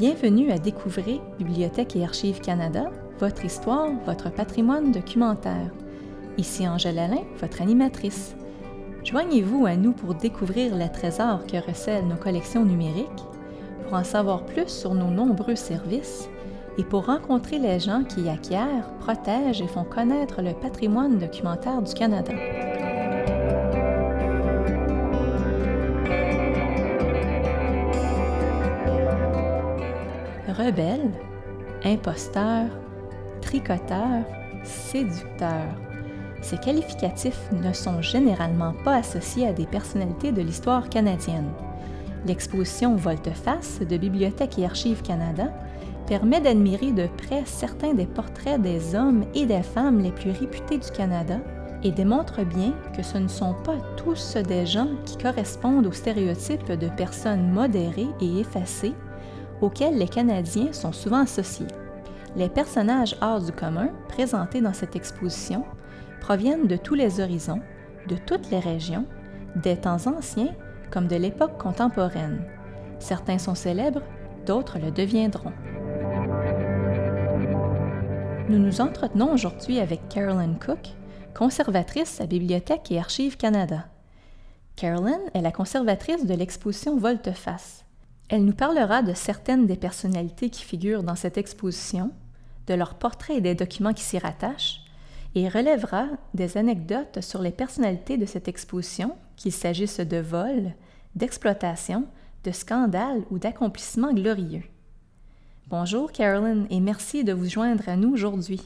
Bienvenue à découvrir Bibliothèque et Archives Canada, votre histoire, votre patrimoine documentaire. Ici Angèle Alain, votre animatrice. Joignez-vous à nous pour découvrir les trésors que recèlent nos collections numériques, pour en savoir plus sur nos nombreux services et pour rencontrer les gens qui acquièrent, protègent et font connaître le patrimoine documentaire du Canada. Rebelle, imposteur, tricoteur, séducteur. Ces qualificatifs ne sont généralement pas associés à des personnalités de l'histoire canadienne. L'exposition Volte-face de Bibliothèque et Archives Canada permet d'admirer de près certains des portraits des hommes et des femmes les plus réputés du Canada et démontre bien que ce ne sont pas tous des gens qui correspondent aux stéréotypes de personnes modérées et effacées auxquels les Canadiens sont souvent associés. Les personnages hors du commun présentés dans cette exposition proviennent de tous les horizons, de toutes les régions, des temps anciens comme de l'époque contemporaine. Certains sont célèbres, d'autres le deviendront. Nous nous entretenons aujourd'hui avec Carolyn Cook, conservatrice à Bibliothèque et Archives Canada. Carolyn est la conservatrice de l'exposition Volte-face. Elle nous parlera de certaines des personnalités qui figurent dans cette exposition, de leurs portraits et des documents qui s'y rattachent, et relèvera des anecdotes sur les personnalités de cette exposition, qu'il s'agisse de vols, d'exploitation, de scandales ou d'accomplissements glorieux. Bonjour Carolyn et merci de vous joindre à nous aujourd'hui.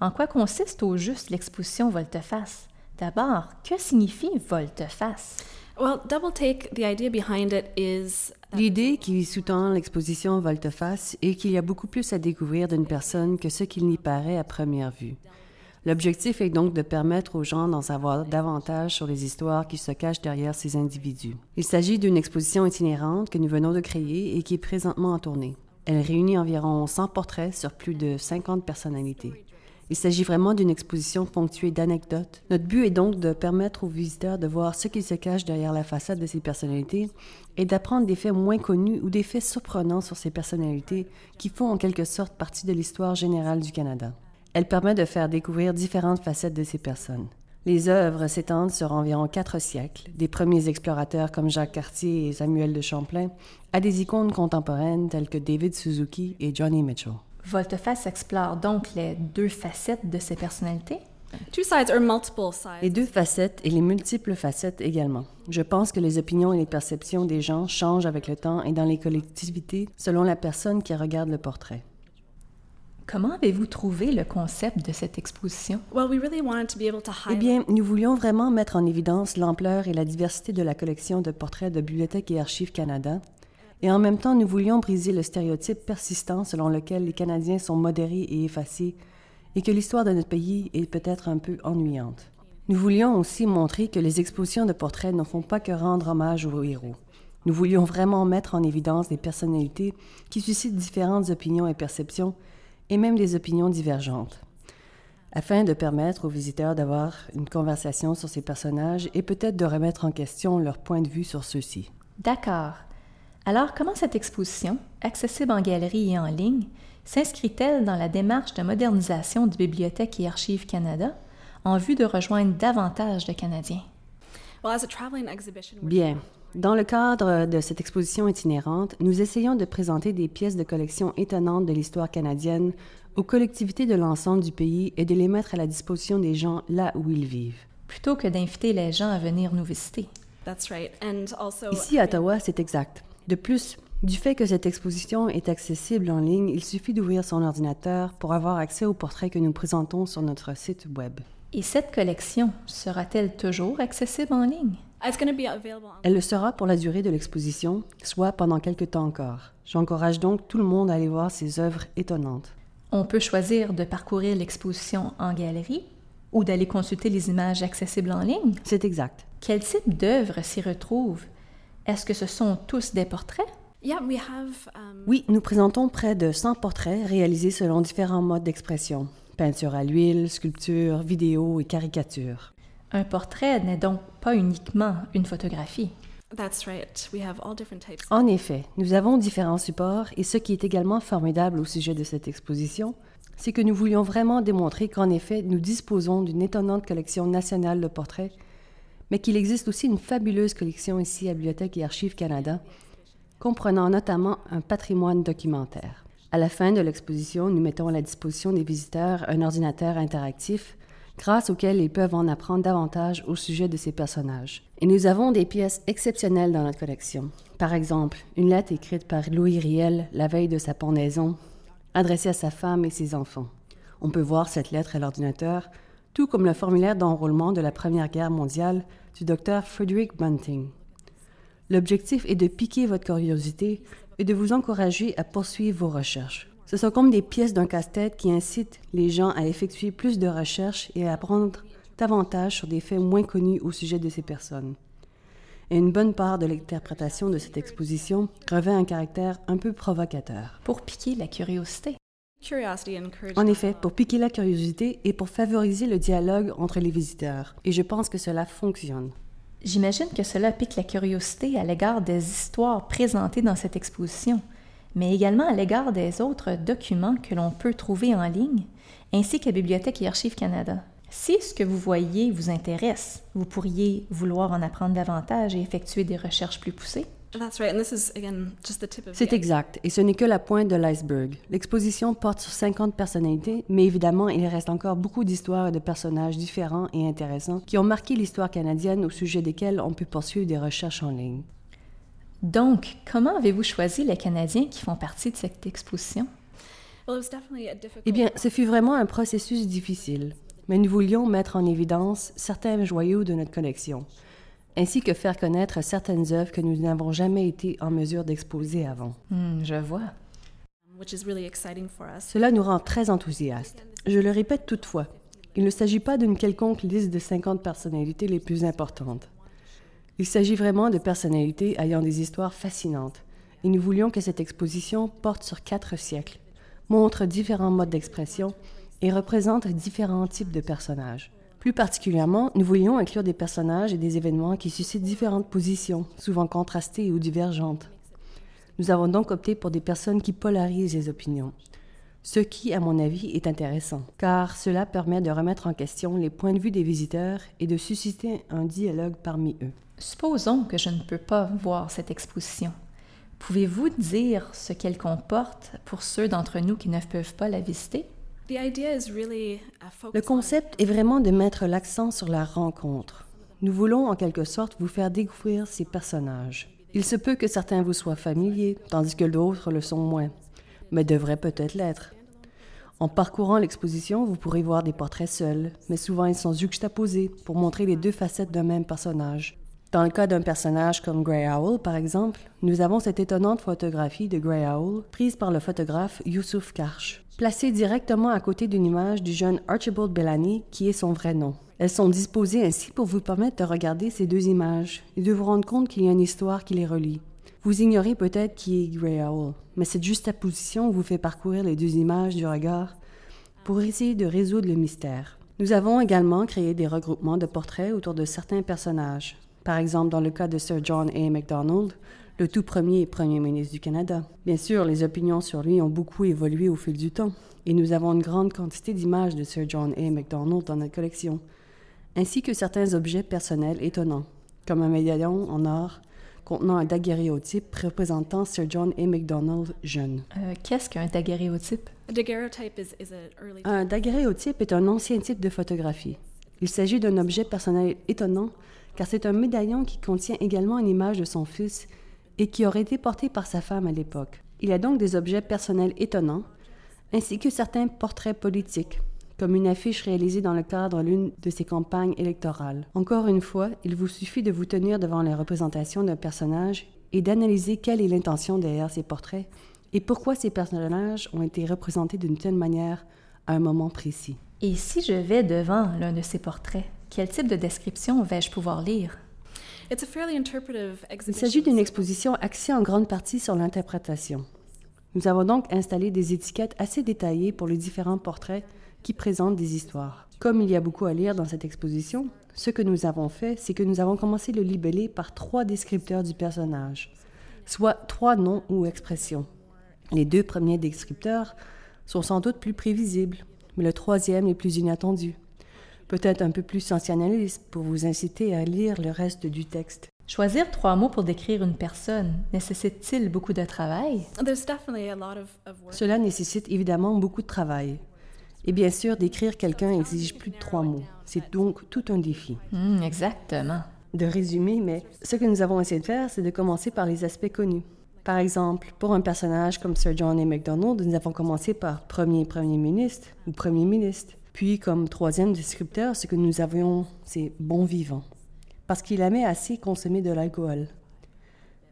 En quoi consiste au juste l'exposition Volte-face? D'abord, que signifie Volte-face? L'idée qui sous-tend l'exposition Volte-face est qu'il y a beaucoup plus à découvrir d'une personne que ce qu'il n'y paraît à première vue. L'objectif est donc de permettre aux gens d'en savoir davantage sur les histoires qui se cachent derrière ces individus. Il s'agit d'une exposition itinérante que nous venons de créer et qui est présentement en tournée. Elle réunit environ 100 portraits sur plus de 50 personnalités. Il s'agit vraiment d'une exposition ponctuée d'anecdotes. Notre but est donc de permettre aux visiteurs de voir ce qui se cache derrière la façade de ces personnalités et d'apprendre des faits moins connus ou des faits surprenants sur ces personnalités qui font en quelque sorte partie de l'histoire générale du Canada. Elle permet de faire découvrir différentes facettes de ces personnes. Les œuvres s'étendent sur environ quatre siècles, des premiers explorateurs comme Jacques Cartier et Samuel de Champlain, à des icônes contemporaines telles que David Suzuki et Johnny Mitchell. Volte-face explore donc les deux facettes de ces personnalités. Les deux facettes et les multiples facettes également. Je pense que les opinions et les perceptions des gens changent avec le temps et dans les collectivités selon la personne qui regarde le portrait. Comment avez-vous trouvé le concept de cette exposition? Eh bien, nous voulions vraiment mettre en évidence l'ampleur et la diversité de la collection de portraits de Bibliothèque et Archives Canada et en même temps, nous voulions briser le stéréotype persistant selon lequel les Canadiens sont modérés et effacés et que l'histoire de notre pays est peut-être un peu ennuyante. Nous voulions aussi montrer que les expositions de portraits ne font pas que rendre hommage aux héros. Nous voulions vraiment mettre en évidence des personnalités qui suscitent différentes opinions et perceptions, et même des opinions divergentes, afin de permettre aux visiteurs d'avoir une conversation sur ces personnages et peut-être de remettre en question leur point de vue sur ceux-ci. D'accord. Alors, comment cette exposition, accessible en galerie et en ligne, s'inscrit-elle dans la démarche de modernisation de Bibliothèque et Archives Canada en vue de rejoindre davantage de Canadiens? Bien. Dans le cadre de cette exposition itinérante, nous essayons de présenter des pièces de collection étonnantes de l'histoire canadienne aux collectivités de l'ensemble du pays et de les mettre à la disposition des gens là où ils vivent. Plutôt que d'inviter les gens à venir nous visiter. Ici à Ottawa, c'est exact. De plus, du fait que cette exposition est accessible en ligne, il suffit d'ouvrir son ordinateur pour avoir accès aux portraits que nous présentons sur notre site Web. Et cette collection sera-t-elle toujours accessible en ligne? Elle le sera pour la durée de l'exposition, soit pendant quelques temps encore. J'encourage donc tout le monde à aller voir ces œuvres étonnantes. On peut choisir de parcourir l'exposition en galerie ou d'aller consulter les images accessibles en ligne. C'est exact. Quel type d'œuvres s'y retrouvent? Est-ce que ce sont tous des portraits? Um, oui, nous présentons près de 100 portraits réalisés selon différents modes d'expression. Peinture à l'huile, sculpture, vidéo et caricature. Un portrait n'est donc pas uniquement une photographie. En effet, nous avons différents supports et ce qui est également formidable au sujet de cette exposition, c'est que nous voulions vraiment démontrer qu'en effet, nous disposons d'une étonnante collection nationale de portraits, mais qu'il existe aussi une fabuleuse collection ici à Bibliothèque et Archives Canada, comprenant notamment un patrimoine documentaire. À la fin de l'exposition, nous mettons à la disposition des visiteurs un ordinateur interactif grâce auquel ils peuvent en apprendre davantage au sujet de ces personnages. Et nous avons des pièces exceptionnelles dans notre collection. Par exemple, une lettre écrite par Louis Riel la veille de sa pendaison, adressée à sa femme et ses enfants. On peut voir cette lettre à l'ordinateur, tout comme le formulaire d'enrôlement de la Première Guerre mondiale du docteur Frederick Bunting. L'objectif est de piquer votre curiosité et de vous encourager à poursuivre vos recherches. Ce sont comme des pièces d'un casse-tête qui incitent les gens à effectuer plus de recherches et à apprendre davantage sur des faits moins connus au sujet de ces personnes. Et une bonne part de l'interprétation de cette exposition revêt un caractère un peu provocateur. Pour piquer la curiosité. En effet, pour piquer la curiosité et pour favoriser le dialogue entre les visiteurs. Et je pense que cela fonctionne. J'imagine que cela pique la curiosité à l'égard des histoires présentées dans cette exposition mais également à l'égard des autres documents que l'on peut trouver en ligne, ainsi qu'à Bibliothèque et Archives Canada. Si ce que vous voyez vous intéresse, vous pourriez vouloir en apprendre davantage et effectuer des recherches plus poussées. C'est exact, et ce n'est que la pointe de l'iceberg. L'exposition porte sur 50 personnalités, mais évidemment, il reste encore beaucoup d'histoires et de personnages différents et intéressants qui ont marqué l'histoire canadienne au sujet desquels on peut poursuivre des recherches en ligne. Donc, comment avez-vous choisi les Canadiens qui font partie de cette exposition? Eh bien, ce fut vraiment un processus difficile, mais nous voulions mettre en évidence certains joyaux de notre collection, ainsi que faire connaître certaines œuvres que nous n'avons jamais été en mesure d'exposer avant. Hmm, je vois. Cela nous rend très enthousiastes. Je le répète toutefois, il ne s'agit pas d'une quelconque liste de 50 personnalités les plus importantes. Il s'agit vraiment de personnalités ayant des histoires fascinantes, et nous voulions que cette exposition porte sur quatre siècles, montre différents modes d'expression et représente différents types de personnages. Plus particulièrement, nous voulions inclure des personnages et des événements qui suscitent différentes positions, souvent contrastées ou divergentes. Nous avons donc opté pour des personnes qui polarisent les opinions, ce qui, à mon avis, est intéressant, car cela permet de remettre en question les points de vue des visiteurs et de susciter un dialogue parmi eux. Supposons que je ne peux pas voir cette exposition. Pouvez-vous dire ce qu'elle comporte pour ceux d'entre nous qui ne peuvent pas la visiter? Le concept est vraiment de mettre l'accent sur la rencontre. Nous voulons en quelque sorte vous faire découvrir ces personnages. Il se peut que certains vous soient familiers, tandis que d'autres le sont moins, mais devraient peut-être l'être. En parcourant l'exposition, vous pourrez voir des portraits seuls, mais souvent ils sont juxtaposés pour montrer les deux facettes d'un même personnage. Dans le cas d'un personnage comme Grey Owl, par exemple, nous avons cette étonnante photographie de Grey Owl prise par le photographe Youssouf Karch, placée directement à côté d'une image du jeune Archibald Bellany, qui est son vrai nom. Elles sont disposées ainsi pour vous permettre de regarder ces deux images et de vous rendre compte qu'il y a une histoire qui les relie. Vous ignorez peut-être qui est Grey Owl, mais cette juxtaposition vous fait parcourir les deux images du regard pour essayer de résoudre le mystère. Nous avons également créé des regroupements de portraits autour de certains personnages, par exemple, dans le cas de Sir John A. Macdonald, le tout premier Premier ministre du Canada. Bien sûr, les opinions sur lui ont beaucoup évolué au fil du temps, et nous avons une grande quantité d'images de Sir John A. Macdonald dans notre collection, ainsi que certains objets personnels étonnants, comme un médaillon en or contenant un daguerréotype représentant Sir John A. Macdonald jeune. Euh, qu'est-ce qu'un daguerréotype? Un daguerréotype est un ancien type de photographie. Il s'agit d'un objet personnel étonnant car c'est un médaillon qui contient également une image de son fils et qui aurait été porté par sa femme à l'époque. Il a donc des objets personnels étonnants, ainsi que certains portraits politiques, comme une affiche réalisée dans le cadre d'une de ses campagnes électorales. Encore une fois, il vous suffit de vous tenir devant les représentations d'un personnage et d'analyser quelle est l'intention derrière ces portraits et pourquoi ces personnages ont été représentés d'une telle manière à un moment précis. Et si je vais devant l'un de ces portraits, quel type de description vais-je pouvoir lire? Il s'agit d'une exposition axée en grande partie sur l'interprétation. Nous avons donc installé des étiquettes assez détaillées pour les différents portraits qui présentent des histoires. Comme il y a beaucoup à lire dans cette exposition, ce que nous avons fait, c'est que nous avons commencé le libeller par trois descripteurs du personnage, soit trois noms ou expressions. Les deux premiers descripteurs sont sans doute plus prévisibles, mais le troisième est plus inattendu. Peut-être un peu plus sensationnaliste pour vous inciter à lire le reste du texte. Choisir trois mots pour décrire une personne nécessite-t-il beaucoup de travail? Cela nécessite évidemment beaucoup de travail. Et bien sûr, décrire quelqu'un exige plus de trois mots. C'est donc tout un défi. Hmm, exactement. De résumer, mais ce que nous avons essayé de faire, c'est de commencer par les aspects connus. Par exemple, pour un personnage comme Sir John A. MacDonald, nous avons commencé par premier premier ministre ou premier ministre. Puis, comme troisième descripteur, ce que nous avions, c'est bon vivant parce qu'il aimait assez consommer de l'alcool.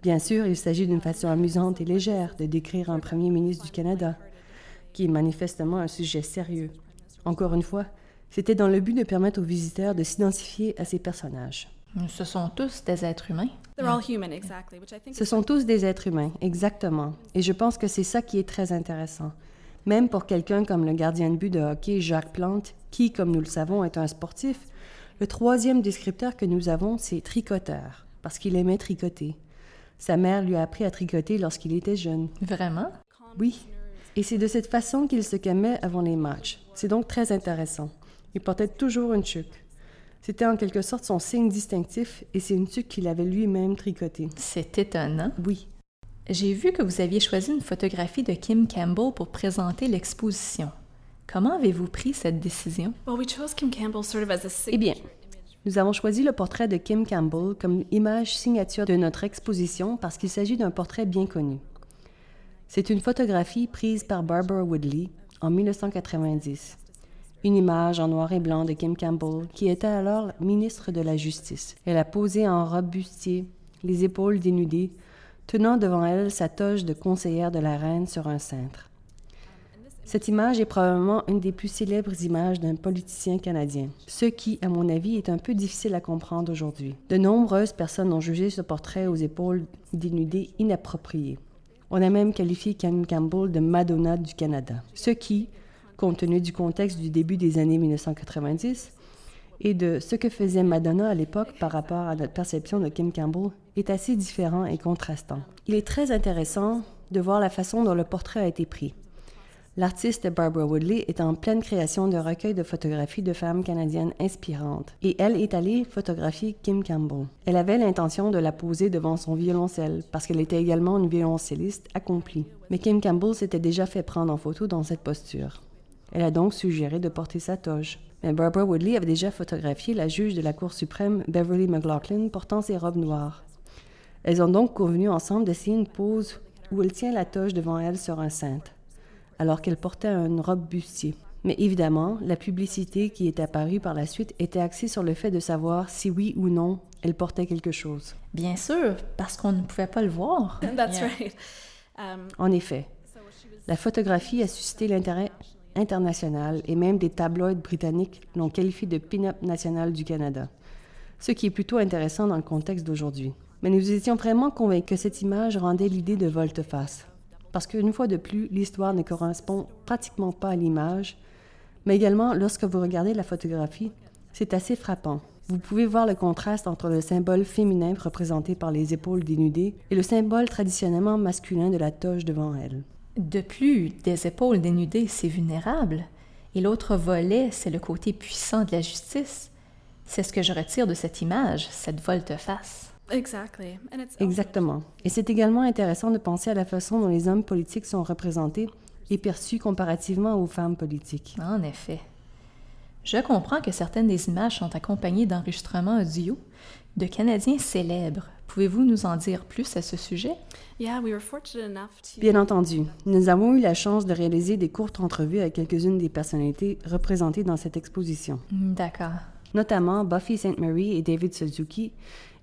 Bien sûr, il s'agit d'une façon amusante et légère de décrire un premier ministre du Canada, qui est manifestement un sujet sérieux. Encore une fois, c'était dans le but de permettre aux visiteurs de s'identifier à ces personnages. Ce sont tous des êtres humains. Ce sont tous des êtres humains, exactement. Et je pense que c'est ça qui est très intéressant. Même pour quelqu'un comme le gardien de but de hockey Jacques Plante, qui, comme nous le savons, est un sportif, le troisième descripteur que nous avons, c'est tricoteur, parce qu'il aimait tricoter. Sa mère lui a appris à tricoter lorsqu'il était jeune. Vraiment? Oui. Et c'est de cette façon qu'il se calmait avant les matchs. C'est donc très intéressant. Il portait toujours une tuque. C'était en quelque sorte son signe distinctif et c'est une tuque qu'il avait lui-même tricotée. C'est étonnant. Oui. J'ai vu que vous aviez choisi une photographie de Kim Campbell pour présenter l'exposition. Comment avez-vous pris cette décision? Eh bien, nous avons choisi le portrait de Kim Campbell comme image signature de notre exposition parce qu'il s'agit d'un portrait bien connu. C'est une photographie prise par Barbara Woodley en 1990. Une image en noir et blanc de Kim Campbell, qui était alors ministre de la Justice. Elle a posé en robe bustier, les épaules dénudées, tenant devant elle sa toge de conseillère de la reine sur un cintre. Cette image est probablement une des plus célèbres images d'un politicien canadien, ce qui, à mon avis, est un peu difficile à comprendre aujourd'hui. De nombreuses personnes ont jugé ce portrait aux épaules dénudées inapproprié. On a même qualifié Kim Campbell de Madonna du Canada, ce qui, compte tenu du contexte du début des années 1990 et de ce que faisait Madonna à l'époque par rapport à notre perception de Kim Campbell, est assez différent et contrastant. Il est très intéressant de voir la façon dont le portrait a été pris. L'artiste Barbara Woodley est en pleine création de recueils de photographies de femmes canadiennes inspirantes et elle est allée photographier Kim Campbell. Elle avait l'intention de la poser devant son violoncelle parce qu'elle était également une violoncelliste accomplie. Mais Kim Campbell s'était déjà fait prendre en photo dans cette posture. Elle a donc suggéré de porter sa toge. Mais Barbara Woodley avait déjà photographié la juge de la Cour suprême Beverly McLaughlin portant ses robes noires. Elles ont donc convenu ensemble d'essayer une pose où elle tient la toge devant elle sur un cintre alors qu'elle portait une robe bustier. Mais évidemment, la publicité qui est apparue par la suite était axée sur le fait de savoir si oui ou non elle portait quelque chose. Bien sûr, parce qu'on ne pouvait pas le voir. Um, en effet, la photographie a suscité l'intérêt international et même des tabloïds britanniques l'ont qualifié de pin-up national du Canada, ce qui est plutôt intéressant dans le contexte d'aujourd'hui. Mais nous étions vraiment convaincus que cette image rendait l'idée de volte-face parce qu'une fois de plus, l'histoire ne correspond pratiquement pas à l'image, mais également lorsque vous regardez la photographie, c'est assez frappant. Vous pouvez voir le contraste entre le symbole féminin représenté par les épaules dénudées et le symbole traditionnellement masculin de la toge devant elle. De plus, des épaules dénudées, c'est vulnérable. Et l'autre volet, c'est le côté puissant de la justice. C'est ce que je retire de cette image, cette volte-face. Exactement. Et c'est également intéressant de penser à la façon dont les hommes politiques sont représentés et perçus comparativement aux femmes politiques. En effet. Je comprends que certaines des images sont accompagnées d'enregistrements audio de Canadiens célèbres. Pouvez-vous nous en dire plus à ce sujet? Bien entendu. Nous avons eu la chance de réaliser des courtes entrevues avec quelques-unes des personnalités représentées dans cette exposition. D'accord. Notamment Buffy St. Mary et David Suzuki,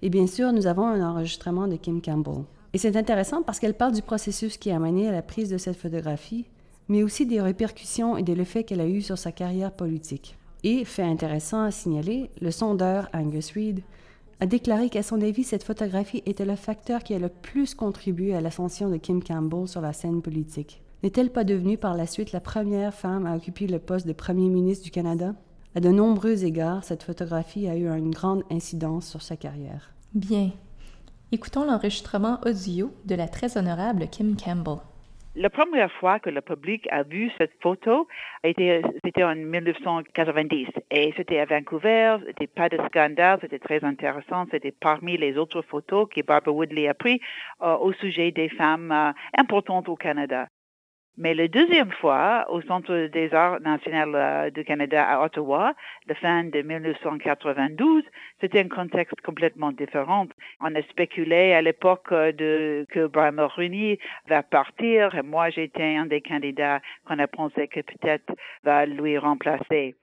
et bien sûr, nous avons un enregistrement de Kim Campbell. Et c'est intéressant parce qu'elle parle du processus qui a mené à la prise de cette photographie, mais aussi des répercussions et de l'effet qu'elle a eu sur sa carrière politique. Et, fait intéressant à signaler, le sondeur Angus Reid a déclaré qu'à son avis, cette photographie était le facteur qui a le plus contribué à l'ascension de Kim Campbell sur la scène politique. N'est-elle pas devenue par la suite la première femme à occuper le poste de Premier ministre du Canada? À de nombreux égards, cette photographie a eu une grande incidence sur sa carrière. Bien. Écoutons l'enregistrement audio de la très honorable Kim Campbell. La première fois que le public a vu cette photo c'était en 1990 et c'était à Vancouver, c'était pas de scandale, c'était très intéressant, c'était parmi les autres photos que Barbara Woodley a pris euh, au sujet des femmes euh, importantes au Canada. Mais la deuxième fois, au Centre des arts national euh, du Canada à Ottawa, la fin de 1992, c'était un contexte complètement différent. On a spéculé à l'époque euh, que Brian Mulroney va partir. Et moi, j'étais un des candidats qu'on a pensé que peut-être va lui remplacer.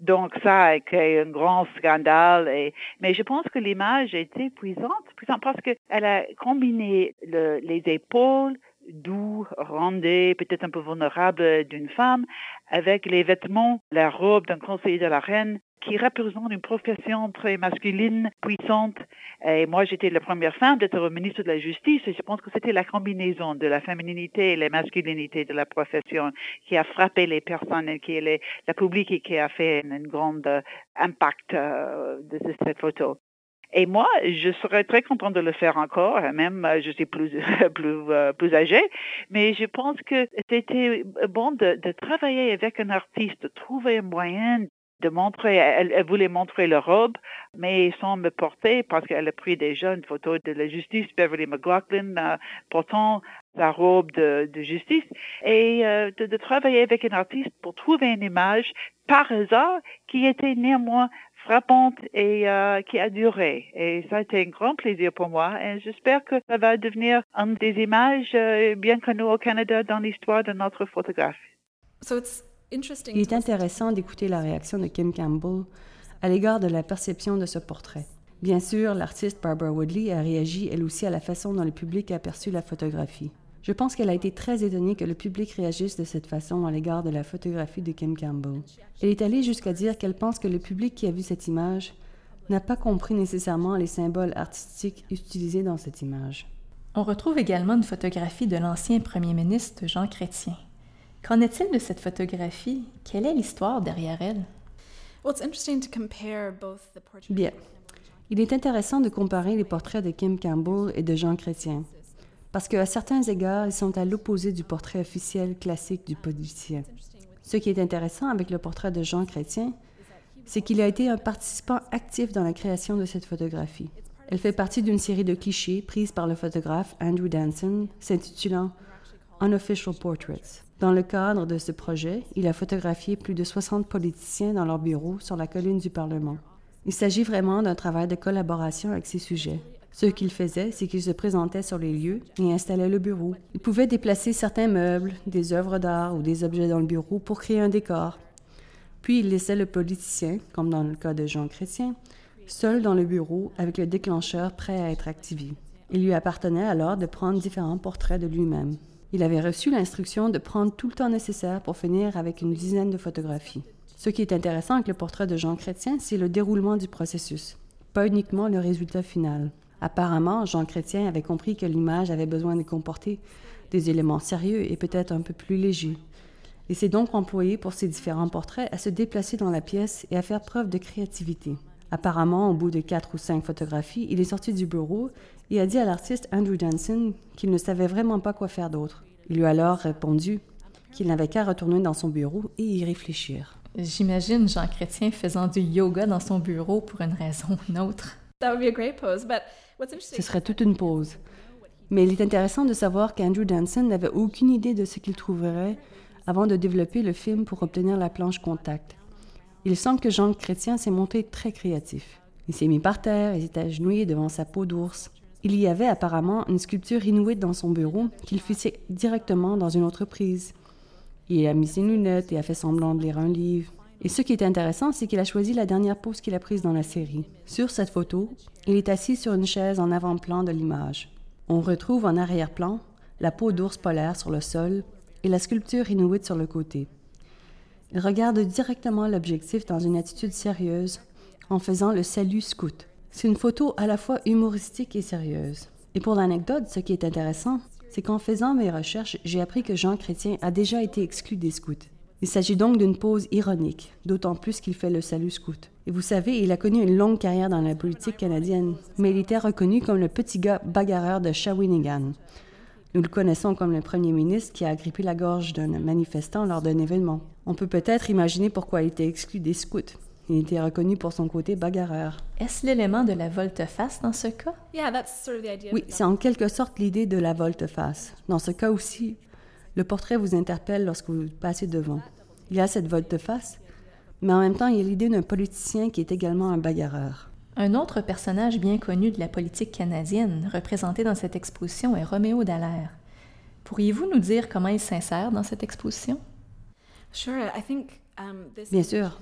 Donc ça a été un grand scandale. Et, mais je pense que l'image était puissante, puissante parce qu'elle a combiné le, les épaules, doux, rondé, peut-être un peu vulnérable d'une femme, avec les vêtements, la robe d'un conseiller de la reine, qui représente une profession très masculine, puissante. Et moi, j'étais la première femme d'être ministre de la Justice et je pense que c'était la combinaison de la féminité et la masculinité de la profession qui a frappé les personnes et qui est la public et qui a fait un grand impact euh, de cette photo. Et moi, je serais très contente de le faire encore, même je suis plus plus euh, plus âgée, mais je pense que c'était bon de, de travailler avec un artiste, de trouver un moyen de montrer, elle, voulait montrer la robe, mais sans me porter parce qu'elle a pris déjà une photo de la justice, Beverly McLaughlin, euh, portant sa robe de, de justice, et euh, de, de, travailler avec un artiste pour trouver une image par hasard qui était néanmoins frappante et euh, qui a duré. Et ça a été un grand plaisir pour moi et j'espère que ça va devenir une des images euh, bien connues au Canada dans l'histoire de notre photographie. Il est intéressant d'écouter la réaction de Kim Campbell à l'égard de la perception de ce portrait. Bien sûr, l'artiste Barbara Woodley a réagi elle aussi à la façon dont le public a perçu la photographie. Je pense qu'elle a été très étonnée que le public réagisse de cette façon à l'égard de la photographie de Kim Campbell. Elle est allée jusqu'à dire qu'elle pense que le public qui a vu cette image n'a pas compris nécessairement les symboles artistiques utilisés dans cette image. On retrouve également une photographie de l'ancien premier ministre Jean Chrétien. Qu'en est-il de cette photographie? Quelle est l'histoire derrière elle? Bien. Il est intéressant de comparer les portraits de Kim Campbell et de Jean Chrétien parce qu'à certains égards, ils sont à l'opposé du portrait officiel classique du politicien. Ce qui est intéressant avec le portrait de Jean Chrétien, c'est qu'il a été un participant actif dans la création de cette photographie. Elle fait partie d'une série de clichés prises par le photographe Andrew Danson, s'intitulant Unofficial Portraits. Dans le cadre de ce projet, il a photographié plus de 60 politiciens dans leur bureau sur la colline du Parlement. Il s'agit vraiment d'un travail de collaboration avec ces sujets. Ce qu'il faisait, c'est qu'il se présentait sur les lieux et installait le bureau. Il pouvait déplacer certains meubles, des œuvres d'art ou des objets dans le bureau pour créer un décor. Puis il laissait le politicien, comme dans le cas de Jean Chrétien, seul dans le bureau avec le déclencheur prêt à être activé. Il lui appartenait alors de prendre différents portraits de lui-même. Il avait reçu l'instruction de prendre tout le temps nécessaire pour finir avec une dizaine de photographies. Ce qui est intéressant avec le portrait de Jean Chrétien, c'est le déroulement du processus, pas uniquement le résultat final. Apparemment, Jean Chrétien avait compris que l'image avait besoin de comporter des éléments sérieux et peut-être un peu plus légers. Il s'est donc employé pour ses différents portraits à se déplacer dans la pièce et à faire preuve de créativité. Apparemment, au bout de quatre ou cinq photographies, il est sorti du bureau et a dit à l'artiste Andrew Danson qu'il ne savait vraiment pas quoi faire d'autre. Il lui a alors répondu qu'il n'avait qu'à retourner dans son bureau et y réfléchir. J'imagine Jean Chrétien faisant du yoga dans son bureau pour une raison ou une autre. Ce serait toute une pause. Mais il est intéressant de savoir qu'Andrew Danson n'avait aucune idée de ce qu'il trouverait avant de développer le film pour obtenir la planche contact. Il semble que Jean Chrétien s'est montré très créatif. Il s'est mis par terre et s'est agenouillé devant sa peau d'ours. Il y avait apparemment une sculpture inuite dans son bureau qu'il fixait directement dans une autre prise. Il a mis ses lunettes et a fait semblant de lire un livre. Et ce qui est intéressant, c'est qu'il a choisi la dernière pose qu'il a prise dans la série. Sur cette photo, il est assis sur une chaise en avant-plan de l'image. On retrouve en arrière-plan la peau d'ours polaire sur le sol et la sculpture inuite sur le côté. Il regarde directement l'objectif dans une attitude sérieuse en faisant le salut scout. C'est une photo à la fois humoristique et sérieuse. Et pour l'anecdote, ce qui est intéressant, c'est qu'en faisant mes recherches, j'ai appris que Jean Chrétien a déjà été exclu des scouts. Il s'agit donc d'une pose ironique, d'autant plus qu'il fait le salut scout. Et vous savez, il a connu une longue carrière dans la politique canadienne, mais il était reconnu comme le petit gars bagarreur de Shawinigan. Nous le connaissons comme le premier ministre qui a agrippé la gorge d'un manifestant lors d'un événement. On peut peut-être imaginer pourquoi il était exclu des scouts. Il était reconnu pour son côté bagarreur. Est-ce l'élément de la volte-face dans ce cas? Oui, c'est en quelque sorte l'idée de la volte-face. Dans ce cas aussi, le portrait vous interpelle lorsque vous passez devant. Il y a cette volte-face, mais en même temps, il y a l'idée d'un politicien qui est également un bagarreur. Un autre personnage bien connu de la politique canadienne, représenté dans cette exposition, est Roméo Dallaire. Pourriez-vous nous dire comment il s'insère dans cette exposition? Um, bien sûr.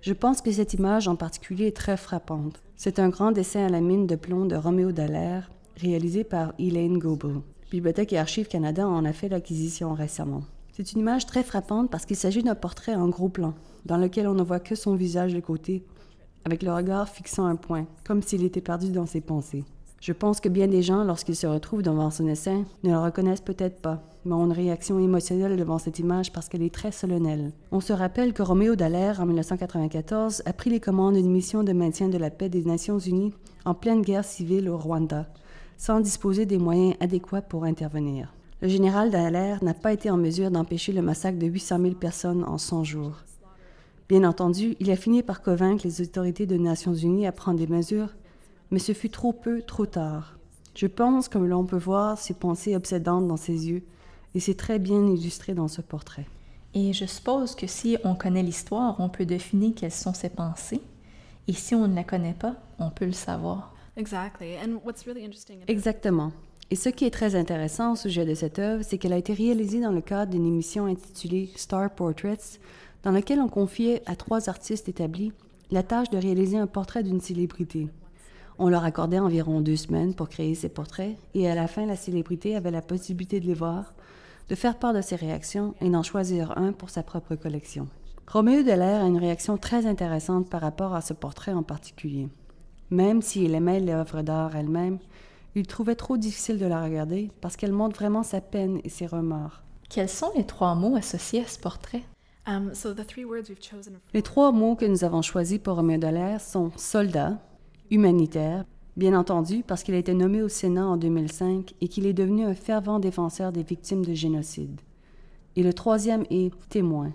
Je pense que cette image en particulier est très frappante. C'est un grand dessin à la mine de plomb de Roméo Dallaire, réalisé par Elaine Goebel. Bibliothèque et Archives Canada en a fait l'acquisition récemment. C'est une image très frappante parce qu'il s'agit d'un portrait en gros plan, dans lequel on ne voit que son visage de côté, avec le regard fixant un point, comme s'il était perdu dans ses pensées. Je pense que bien des gens, lorsqu'ils se retrouvent devant son dessin, ne le reconnaissent peut-être pas, mais ont une réaction émotionnelle devant cette image parce qu'elle est très solennelle. On se rappelle que Roméo Dallaire, en 1994, a pris les commandes d'une mission de maintien de la paix des Nations Unies en pleine guerre civile au Rwanda, sans disposer des moyens adéquats pour intervenir. Le général Dallaire n'a pas été en mesure d'empêcher le massacre de 800 000 personnes en 100 jours. Bien entendu, il a fini par convaincre les autorités des Nations Unies à prendre des mesures mais ce fut trop peu, trop tard. Je pense que l'on peut voir ses pensées obsédantes dans ses yeux, et c'est très bien illustré dans ce portrait. Et je suppose que si on connaît l'histoire, on peut deviner quelles sont ses pensées, et si on ne la connaît pas, on peut le savoir. Exactement. Et ce qui est très intéressant au sujet de cette œuvre, c'est qu'elle a été réalisée dans le cadre d'une émission intitulée Star Portraits, dans laquelle on confiait à trois artistes établis la tâche de réaliser un portrait d'une célébrité. On leur accordait environ deux semaines pour créer ces portraits et à la fin, la célébrité avait la possibilité de les voir, de faire part de ses réactions et d'en choisir un pour sa propre collection. Roméo Dallaire a une réaction très intéressante par rapport à ce portrait en particulier. Même s'il aimait l'œuvre d'art elle-même, il trouvait trop difficile de la regarder parce qu'elle montre vraiment sa peine et ses remords. Quels sont les trois mots associés à ce portrait? Um, les trois mots que nous avons choisis pour Roméo Dallaire sont soldat, humanitaire, bien entendu parce qu'il a été nommé au Sénat en 2005 et qu'il est devenu un fervent défenseur des victimes de génocide. Et le troisième est témoin.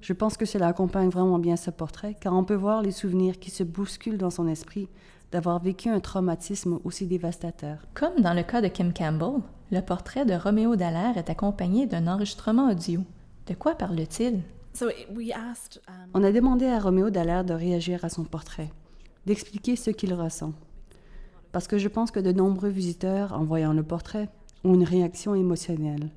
Je pense que cela accompagne vraiment bien ce portrait, car on peut voir les souvenirs qui se bousculent dans son esprit d'avoir vécu un traumatisme aussi dévastateur. Comme dans le cas de Kim Campbell, le portrait de Roméo Dallaire est accompagné d'un enregistrement audio. De quoi parle-t-il? Um, on a demandé à Roméo Dallaire de réagir à son portrait d'expliquer ce qu'il ressent. Parce que je pense que de nombreux visiteurs, en voyant le portrait, ont une réaction émotionnelle.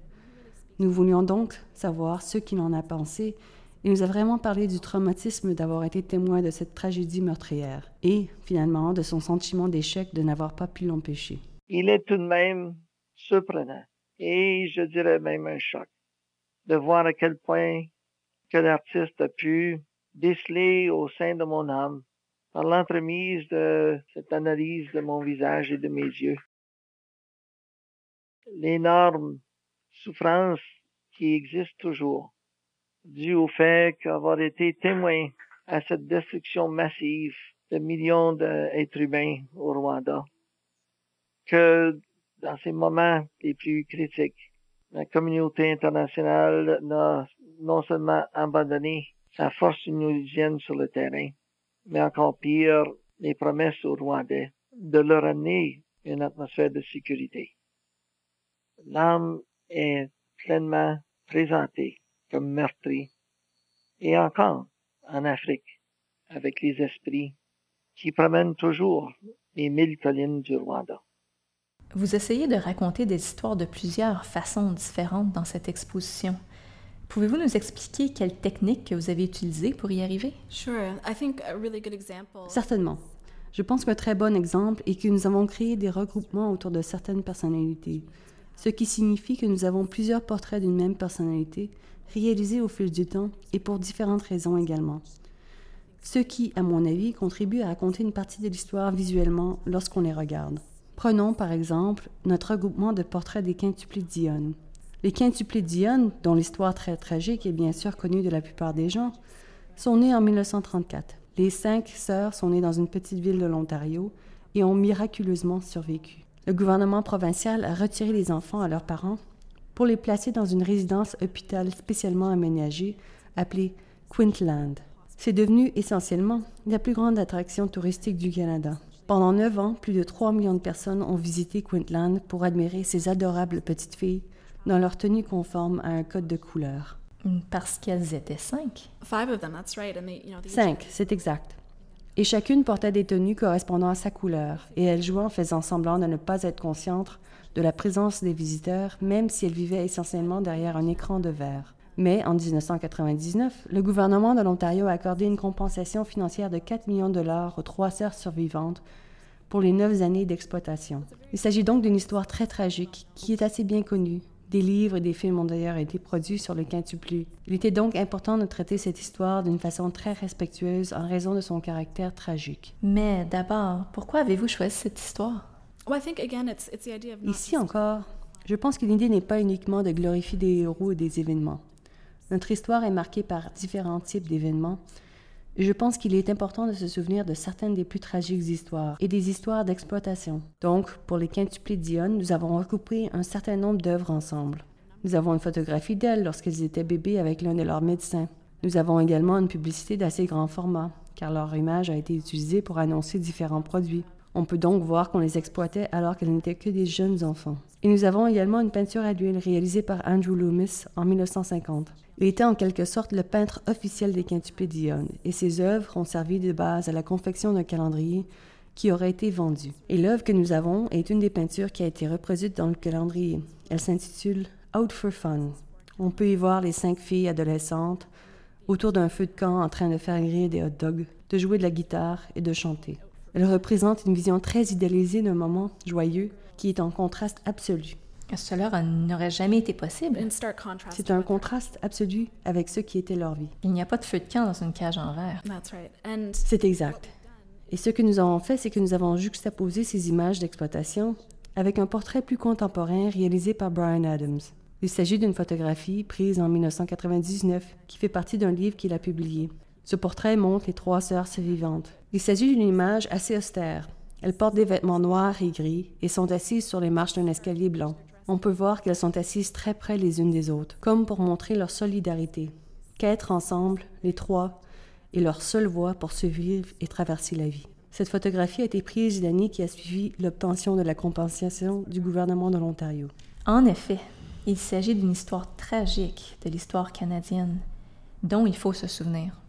Nous voulions donc savoir ce qu'il en a pensé et nous a vraiment parlé du traumatisme d'avoir été témoin de cette tragédie meurtrière et, finalement, de son sentiment d'échec de n'avoir pas pu l'empêcher. Il est tout de même surprenant et je dirais même un choc de voir à quel point que l'artiste a pu déceler au sein de mon âme par l'entremise de cette analyse de mon visage et de mes yeux. L'énorme souffrance qui existe toujours, due au fait qu'avoir été témoin à cette destruction massive de millions d'êtres humains au Rwanda, que dans ces moments les plus critiques, la communauté internationale n'a non seulement abandonné sa force unionisienne sur le terrain, mais encore pire, les promesses aux Rwandais de leur amener une atmosphère de sécurité. L'âme est pleinement présentée comme meurtrie, et encore en Afrique, avec les esprits qui promènent toujours les mille collines du Rwanda. Vous essayez de raconter des histoires de plusieurs façons différentes dans cette exposition. Pouvez-vous nous expliquer quelle technique que vous avez utilisée pour y arriver? Certainement. Je pense qu'un très bon exemple est que nous avons créé des regroupements autour de certaines personnalités, ce qui signifie que nous avons plusieurs portraits d'une même personnalité réalisés au fil du temps et pour différentes raisons également. Ce qui, à mon avis, contribue à raconter une partie de l'histoire visuellement lorsqu'on les regarde. Prenons par exemple notre regroupement de portraits des quintuplés d'Ion. Les quintuplés Dionne, dont l'histoire très tragique est bien sûr connue de la plupart des gens, sont nés en 1934. Les cinq sœurs sont nées dans une petite ville de l'Ontario et ont miraculeusement survécu. Le gouvernement provincial a retiré les enfants à leurs parents pour les placer dans une résidence hôpital spécialement aménagée appelée Quintland. C'est devenu essentiellement la plus grande attraction touristique du Canada. Pendant neuf ans, plus de 3 millions de personnes ont visité Quintland pour admirer ces adorables petites filles dans leur tenue conforme à un code de couleur. Parce qu'elles étaient cinq. Cinq, c'est exact. Et chacune portait des tenues correspondant à sa couleur, et elle jouait en faisant semblant de ne pas être consciente de la présence des visiteurs, même si elle vivait essentiellement derrière un écran de verre. Mais en 1999, le gouvernement de l'Ontario a accordé une compensation financière de 4 millions de dollars aux trois sœurs survivantes pour les neuf années d'exploitation. Il s'agit donc d'une histoire très tragique qui est assez bien connue des livres et des films ont d'ailleurs été produits sur le quintuplet. Il était donc important de traiter cette histoire d'une façon très respectueuse en raison de son caractère tragique. Mais d'abord, pourquoi avez-vous choisi cette histoire? Ici encore, je pense que l'idée n'est pas uniquement de glorifier des héros et des événements. Notre histoire est marquée par différents types d'événements, je pense qu'il est important de se souvenir de certaines des plus tragiques histoires et des histoires d'exploitation. Donc, pour les quintuplés d'Ion, nous avons recoupé un certain nombre d'œuvres ensemble. Nous avons une photographie d'elles lorsqu'elles étaient bébés avec l'un de leurs médecins. Nous avons également une publicité d'assez grand format, car leur image a été utilisée pour annoncer différents produits. On peut donc voir qu'on les exploitait alors qu'elles n'étaient que des jeunes enfants. Et nous avons également une peinture à l'huile réalisée par Andrew Loomis en 1950. Il était en quelque sorte le peintre officiel des quintuplés et ses œuvres ont servi de base à la confection d'un calendrier qui aurait été vendu. Et l'œuvre que nous avons est une des peintures qui a été reproduite dans le calendrier. Elle s'intitule Out for Fun. On peut y voir les cinq filles adolescentes autour d'un feu de camp en train de faire griller des hot dogs, de jouer de la guitare et de chanter. Elle représente une vision très idéalisée d'un moment joyeux qui est en contraste absolu cela n'aurait jamais été possible. C'est un contraste absolu avec ce qui était leur vie. Il n'y a pas de feu de camp dans une cage en verre. C'est exact. Et ce que nous avons fait, c'est que nous avons juxtaposé ces images d'exploitation avec un portrait plus contemporain réalisé par Brian Adams. Il s'agit d'une photographie prise en 1999 qui fait partie d'un livre qu'il a publié. Ce portrait montre les trois sœurs survivantes. Il s'agit d'une image assez austère. Elles portent des vêtements noirs et gris et sont assises sur les marches d'un escalier blanc on peut voir qu'elles sont assises très près les unes des autres, comme pour montrer leur solidarité, qu'être ensemble, les trois, est leur seule voie pour survivre et traverser la vie. Cette photographie a été prise l'année qui a suivi l'obtention de la compensation du gouvernement de l'Ontario. En effet, il s'agit d'une histoire tragique de l'histoire canadienne, dont il faut se souvenir.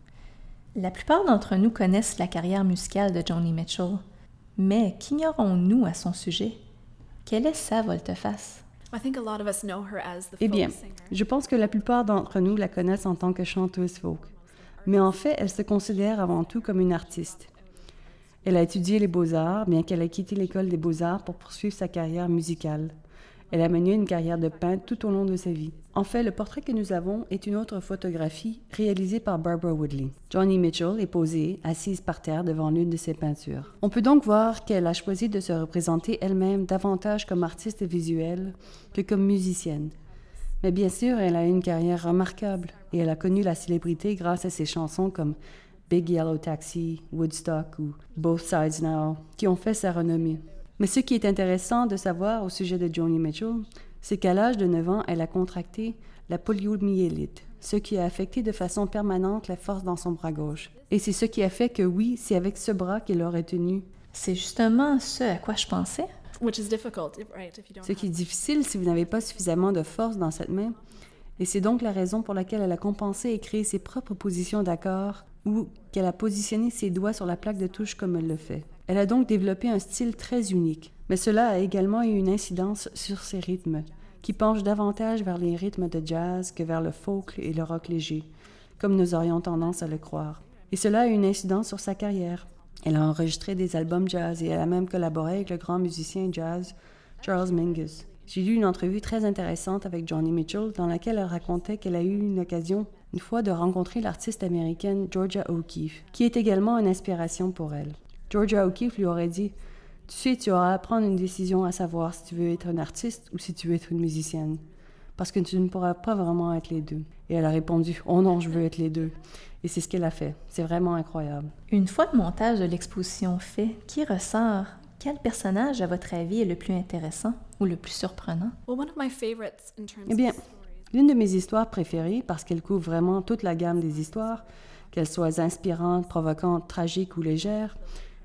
La plupart d'entre nous connaissent la carrière musicale de Johnny Mitchell, mais qu'ignorons-nous à son sujet? Quelle est sa volte-face? Eh bien, je pense que la plupart d'entre nous la connaissent en tant que chanteuse folk. Mais en fait, elle se considère avant tout comme une artiste. Elle a étudié les beaux-arts, bien qu'elle ait quitté l'école des beaux-arts pour poursuivre sa carrière musicale. Elle a mené une carrière de peintre tout au long de sa vie. En fait, le portrait que nous avons est une autre photographie réalisée par Barbara Woodley. Johnny Mitchell est posée, assise par terre devant l'une de ses peintures. On peut donc voir qu'elle a choisi de se représenter elle-même davantage comme artiste visuelle que comme musicienne. Mais bien sûr, elle a une carrière remarquable et elle a connu la célébrité grâce à ses chansons comme Big Yellow Taxi, Woodstock ou Both Sides Now, qui ont fait sa renommée. Mais ce qui est intéressant de savoir au sujet de Joni Mitchell, c'est qu'à l'âge de 9 ans, elle a contracté la poliomyélite, ce qui a affecté de façon permanente la force dans son bras gauche. Et c'est ce qui a fait que oui, c'est avec ce bras qu'elle aurait tenu. C'est justement ce à quoi je pensais. Ce qui est difficile si vous n'avez pas suffisamment de force dans cette main. Et c'est donc la raison pour laquelle elle a compensé et créé ses propres positions d'accord ou qu'elle a positionné ses doigts sur la plaque de touche comme elle le fait. Elle a donc développé un style très unique, mais cela a également eu une incidence sur ses rythmes, qui penchent davantage vers les rythmes de jazz que vers le folk et le rock léger, comme nous aurions tendance à le croire. Et cela a eu une incidence sur sa carrière. Elle a enregistré des albums jazz et elle a même collaboré avec le grand musicien jazz Charles Mingus. J'ai lu une entrevue très intéressante avec Johnny Mitchell dans laquelle elle racontait qu'elle a eu une occasion une fois de rencontrer l'artiste américaine Georgia O'Keeffe, qui est également une inspiration pour elle. Georgia O'Keeffe lui aurait dit Tu sais, tu auras à prendre une décision à savoir si tu veux être un artiste ou si tu veux être une musicienne. parce que tu ne pourras pas vraiment être les deux. Et elle a répondu, oh non, je veux être les deux. Et c'est ce qu'elle a fait. C'est vraiment incroyable. Une fois le montage de l'exposition fait, qui ressort? Quel personnage, à votre avis, est le plus intéressant ou le plus surprenant? Eh bien, l'une de mes histoires préférées, parce qu'elle couvre vraiment toute la gamme des histoires, qu'elles soient inspirantes, provocantes, tragiques ou légères,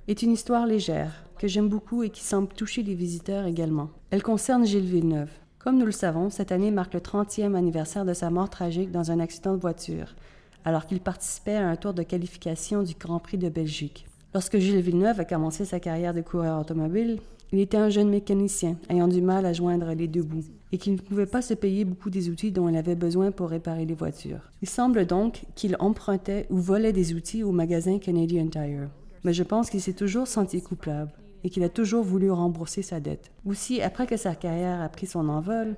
est une histoire légère, que j'aime beaucoup et qui semble toucher les visiteurs également. Elle concerne Gilles Villeneuve. Comme nous le savons, cette année marque le 30e anniversaire de sa mort tragique dans un accident de voiture, alors qu'il participait à un tour de qualification du Grand Prix de Belgique. Lorsque Gilles Villeneuve a commencé sa carrière de coureur automobile, il était un jeune mécanicien ayant du mal à joindre les deux bouts et qui ne pouvait pas se payer beaucoup des outils dont il avait besoin pour réparer les voitures. Il semble donc qu'il empruntait ou volait des outils au magasin Canadian Tire. Mais je pense qu'il s'est toujours senti coupable et qu'il a toujours voulu rembourser sa dette. Aussi, après que sa carrière a pris son envol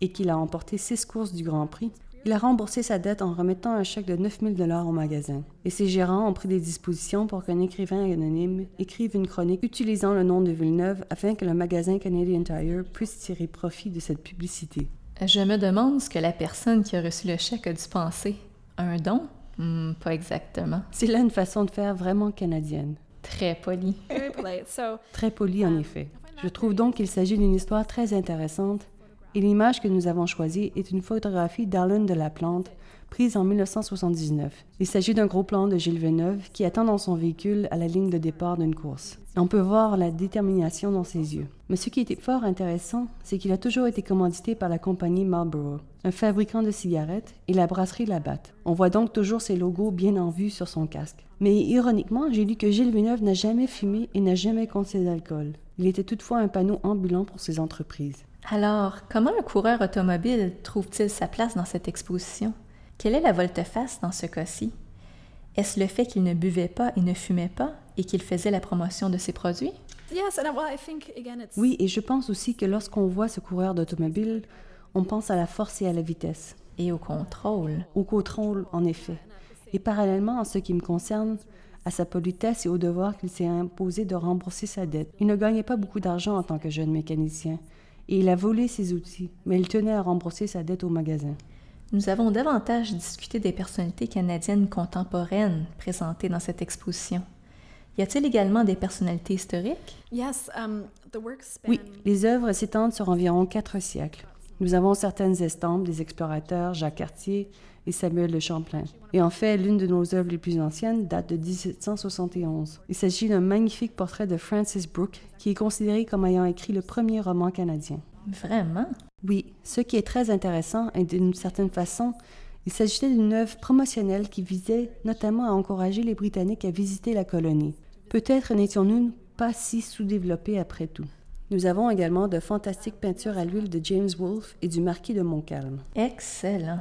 et qu'il a emporté six courses du Grand Prix, il a remboursé sa dette en remettant un chèque de 9000 dollars au magasin. Et ses gérants ont pris des dispositions pour qu'un écrivain anonyme écrive une chronique utilisant le nom de Villeneuve afin que le magasin Canadian Tire puisse tirer profit de cette publicité. Je me demande ce que la personne qui a reçu le chèque a dû penser. Un don? Hmm, pas exactement. C'est là une façon de faire vraiment canadienne. Très poli. Très poli, en effet. Je trouve donc qu'il s'agit d'une histoire très intéressante et l'image que nous avons choisie est une photographie d'Arlen de la Plante prise en 1979. Il s'agit d'un gros plan de Gilles Veneuve qui attend dans son véhicule à la ligne de départ d'une course. on peut voir la détermination dans ses yeux. Mais ce qui était fort intéressant, c'est qu'il a toujours été commandité par la compagnie Marlboro, un fabricant de cigarettes, et la brasserie Labatt. On voit donc toujours ses logos bien en vue sur son casque. Mais ironiquement, j'ai lu que Gilles Veneuve n'a jamais fumé et n'a jamais consommé d'alcool. Il était toutefois un panneau ambulant pour ses entreprises. Alors, comment un coureur automobile trouve-t-il sa place dans cette exposition? Quelle est la volte-face dans ce cas-ci? Est-ce le fait qu'il ne buvait pas et ne fumait pas et qu'il faisait la promotion de ses produits? Oui, et je pense aussi que lorsqu'on voit ce coureur d'automobile, on pense à la force et à la vitesse. Et au contrôle. Au contrôle, en effet. Et parallèlement, en ce qui me concerne, à sa politesse et au devoir qu'il s'est imposé de rembourser sa dette. Il ne gagnait pas beaucoup d'argent en tant que jeune mécanicien et il a volé ses outils, mais il tenait à rembourser sa dette au magasin. Nous avons davantage discuté des personnalités canadiennes contemporaines présentées dans cette exposition. Y a-t-il également des personnalités historiques? Um, oui, les œuvres s'étendent sur environ quatre siècles. Nous avons certaines estampes des explorateurs Jacques Cartier et Samuel de Champlain. Et en fait, l'une de nos œuvres les plus anciennes date de 1771. Il s'agit d'un magnifique portrait de Francis Brooke, qui est considéré comme ayant écrit le premier roman canadien. Vraiment? Oui, ce qui est très intéressant et d'une certaine façon, il s'agissait d'une œuvre promotionnelle qui visait notamment à encourager les Britanniques à visiter la colonie. Peut-être n'étions-nous pas si sous-développés après tout. Nous avons également de fantastiques peintures à l'huile de James Wolfe et du marquis de Montcalm. Excellent.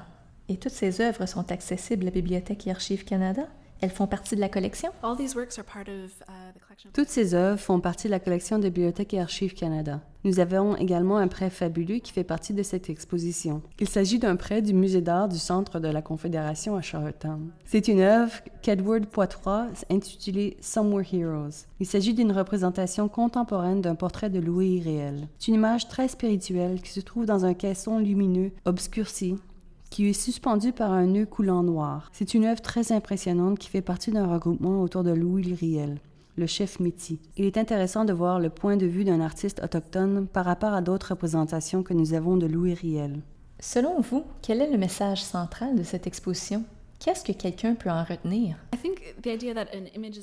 Et toutes ces œuvres sont accessibles à la Bibliothèque et Archives Canada? Elles font partie de la collection? Uh, Toutes ces œuvres font partie de la collection de Bibliothèque et Archives Canada. Nous avons également un prêt fabuleux qui fait partie de cette exposition. Il s'agit d'un prêt du Musée d'art du Centre de la Confédération à Charlottetown. C'est une œuvre qu'Edward Poitras intitulée Somewhere Heroes. Il s'agit d'une représentation contemporaine d'un portrait de Louis réel. C'est une image très spirituelle qui se trouve dans un caisson lumineux, obscurci, qui est suspendu par un nœud coulant noir. C'est une œuvre très impressionnante qui fait partie d'un regroupement autour de Louis Riel, le chef Métis. Il est intéressant de voir le point de vue d'un artiste autochtone par rapport à d'autres représentations que nous avons de Louis Riel. Selon vous, quel est le message central de cette exposition? Qu'est-ce que quelqu'un peut en retenir?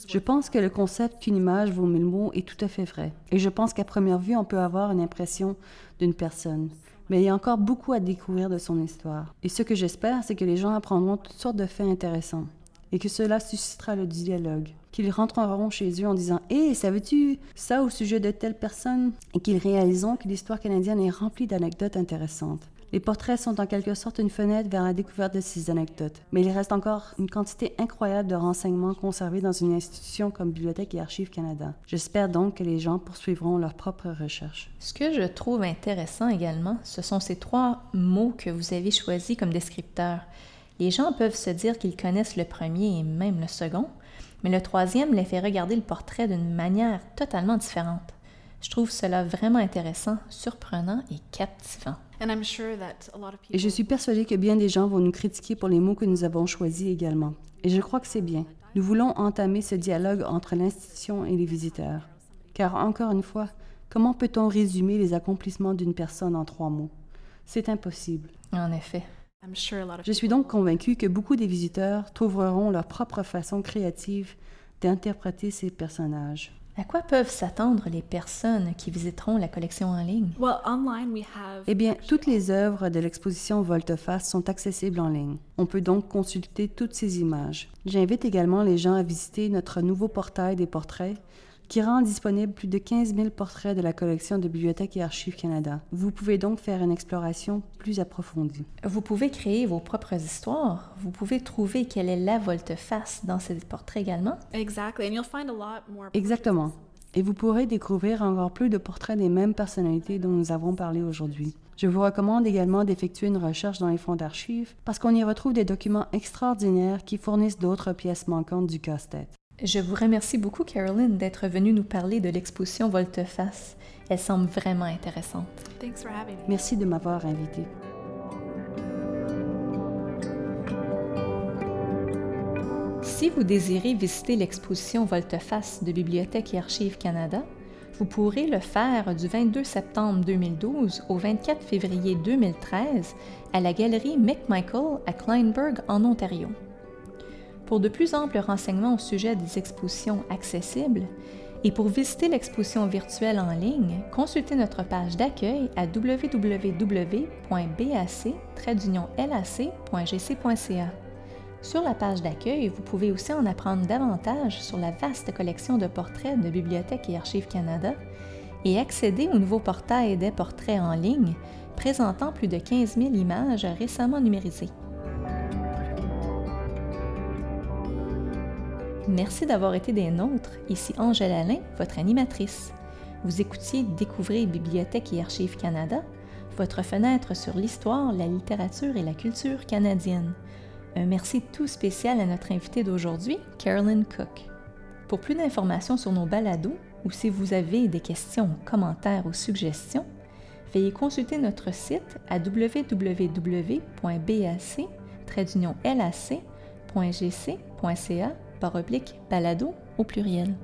Je pense que le concept qu'une image vaut mille mots est tout à fait vrai. Et je pense qu'à première vue, on peut avoir une impression d'une personne mais il y a encore beaucoup à découvrir de son histoire. Et ce que j'espère, c'est que les gens apprendront toutes sortes de faits intéressants et que cela suscitera le dialogue. Qu'ils rentreront chez eux en disant Hé, hey, savais-tu ça au sujet de telle personne? Et qu'ils réaliseront que l'histoire canadienne est remplie d'anecdotes intéressantes. Les portraits sont en quelque sorte une fenêtre vers la découverte de ces anecdotes, mais il reste encore une quantité incroyable de renseignements conservés dans une institution comme Bibliothèque et Archives Canada. J'espère donc que les gens poursuivront leurs propres recherches. Ce que je trouve intéressant également, ce sont ces trois mots que vous avez choisis comme descripteurs. Les gens peuvent se dire qu'ils connaissent le premier et même le second, mais le troisième les fait regarder le portrait d'une manière totalement différente. Je trouve cela vraiment intéressant, surprenant et captivant. Et je suis persuadée que bien des gens vont nous critiquer pour les mots que nous avons choisis également. Et je crois que c'est bien. Nous voulons entamer ce dialogue entre l'institution et les visiteurs. Car encore une fois, comment peut-on résumer les accomplissements d'une personne en trois mots? C'est impossible. En effet. Je suis donc convaincue que beaucoup des visiteurs trouveront leur propre façon créative d'interpréter ces personnages. À quoi peuvent s'attendre les personnes qui visiteront la collection en ligne? Eh bien, toutes les œuvres de l'exposition Volteface sont accessibles en ligne. On peut donc consulter toutes ces images. J'invite également les gens à visiter notre nouveau portail des portraits qui rend disponible plus de 15 000 portraits de la collection de Bibliothèque et Archives Canada. Vous pouvez donc faire une exploration plus approfondie. Vous pouvez créer vos propres histoires. Vous pouvez trouver quelle est la volte-face dans ces portraits également. Exactement. Et vous pourrez découvrir encore plus de portraits des mêmes personnalités dont nous avons parlé aujourd'hui. Je vous recommande également d'effectuer une recherche dans les fonds d'archives parce qu'on y retrouve des documents extraordinaires qui fournissent d'autres pièces manquantes du casse-tête. Je vous remercie beaucoup, Caroline, d'être venue nous parler de l'exposition Volteface. Elle semble vraiment intéressante. Merci de m'avoir invité. Si vous désirez visiter l'exposition Volteface de Bibliothèque et Archives Canada, vous pourrez le faire du 22 septembre 2012 au 24 février 2013 à la galerie McMichael à Kleinburg en Ontario. Pour de plus amples renseignements au sujet des expositions accessibles et pour visiter l'exposition virtuelle en ligne, consultez notre page d'accueil à www.bac-lac.gc.ca. Sur la page d'accueil, vous pouvez aussi en apprendre davantage sur la vaste collection de portraits de Bibliothèque et Archives Canada et accéder au nouveau portail des portraits en ligne présentant plus de 15 000 images récemment numérisées. Merci d'avoir été des nôtres. Ici Angèle Alain, votre animatrice. Vous écoutiez Découvrir Bibliothèque et Archives Canada, votre fenêtre sur l'histoire, la littérature et la culture canadienne. Un merci tout spécial à notre invitée d'aujourd'hui, Carolyn Cook. Pour plus d'informations sur nos balados ou si vous avez des questions, commentaires ou suggestions, veuillez consulter notre site à www.bac-lac.gc.ca par balado au pluriel.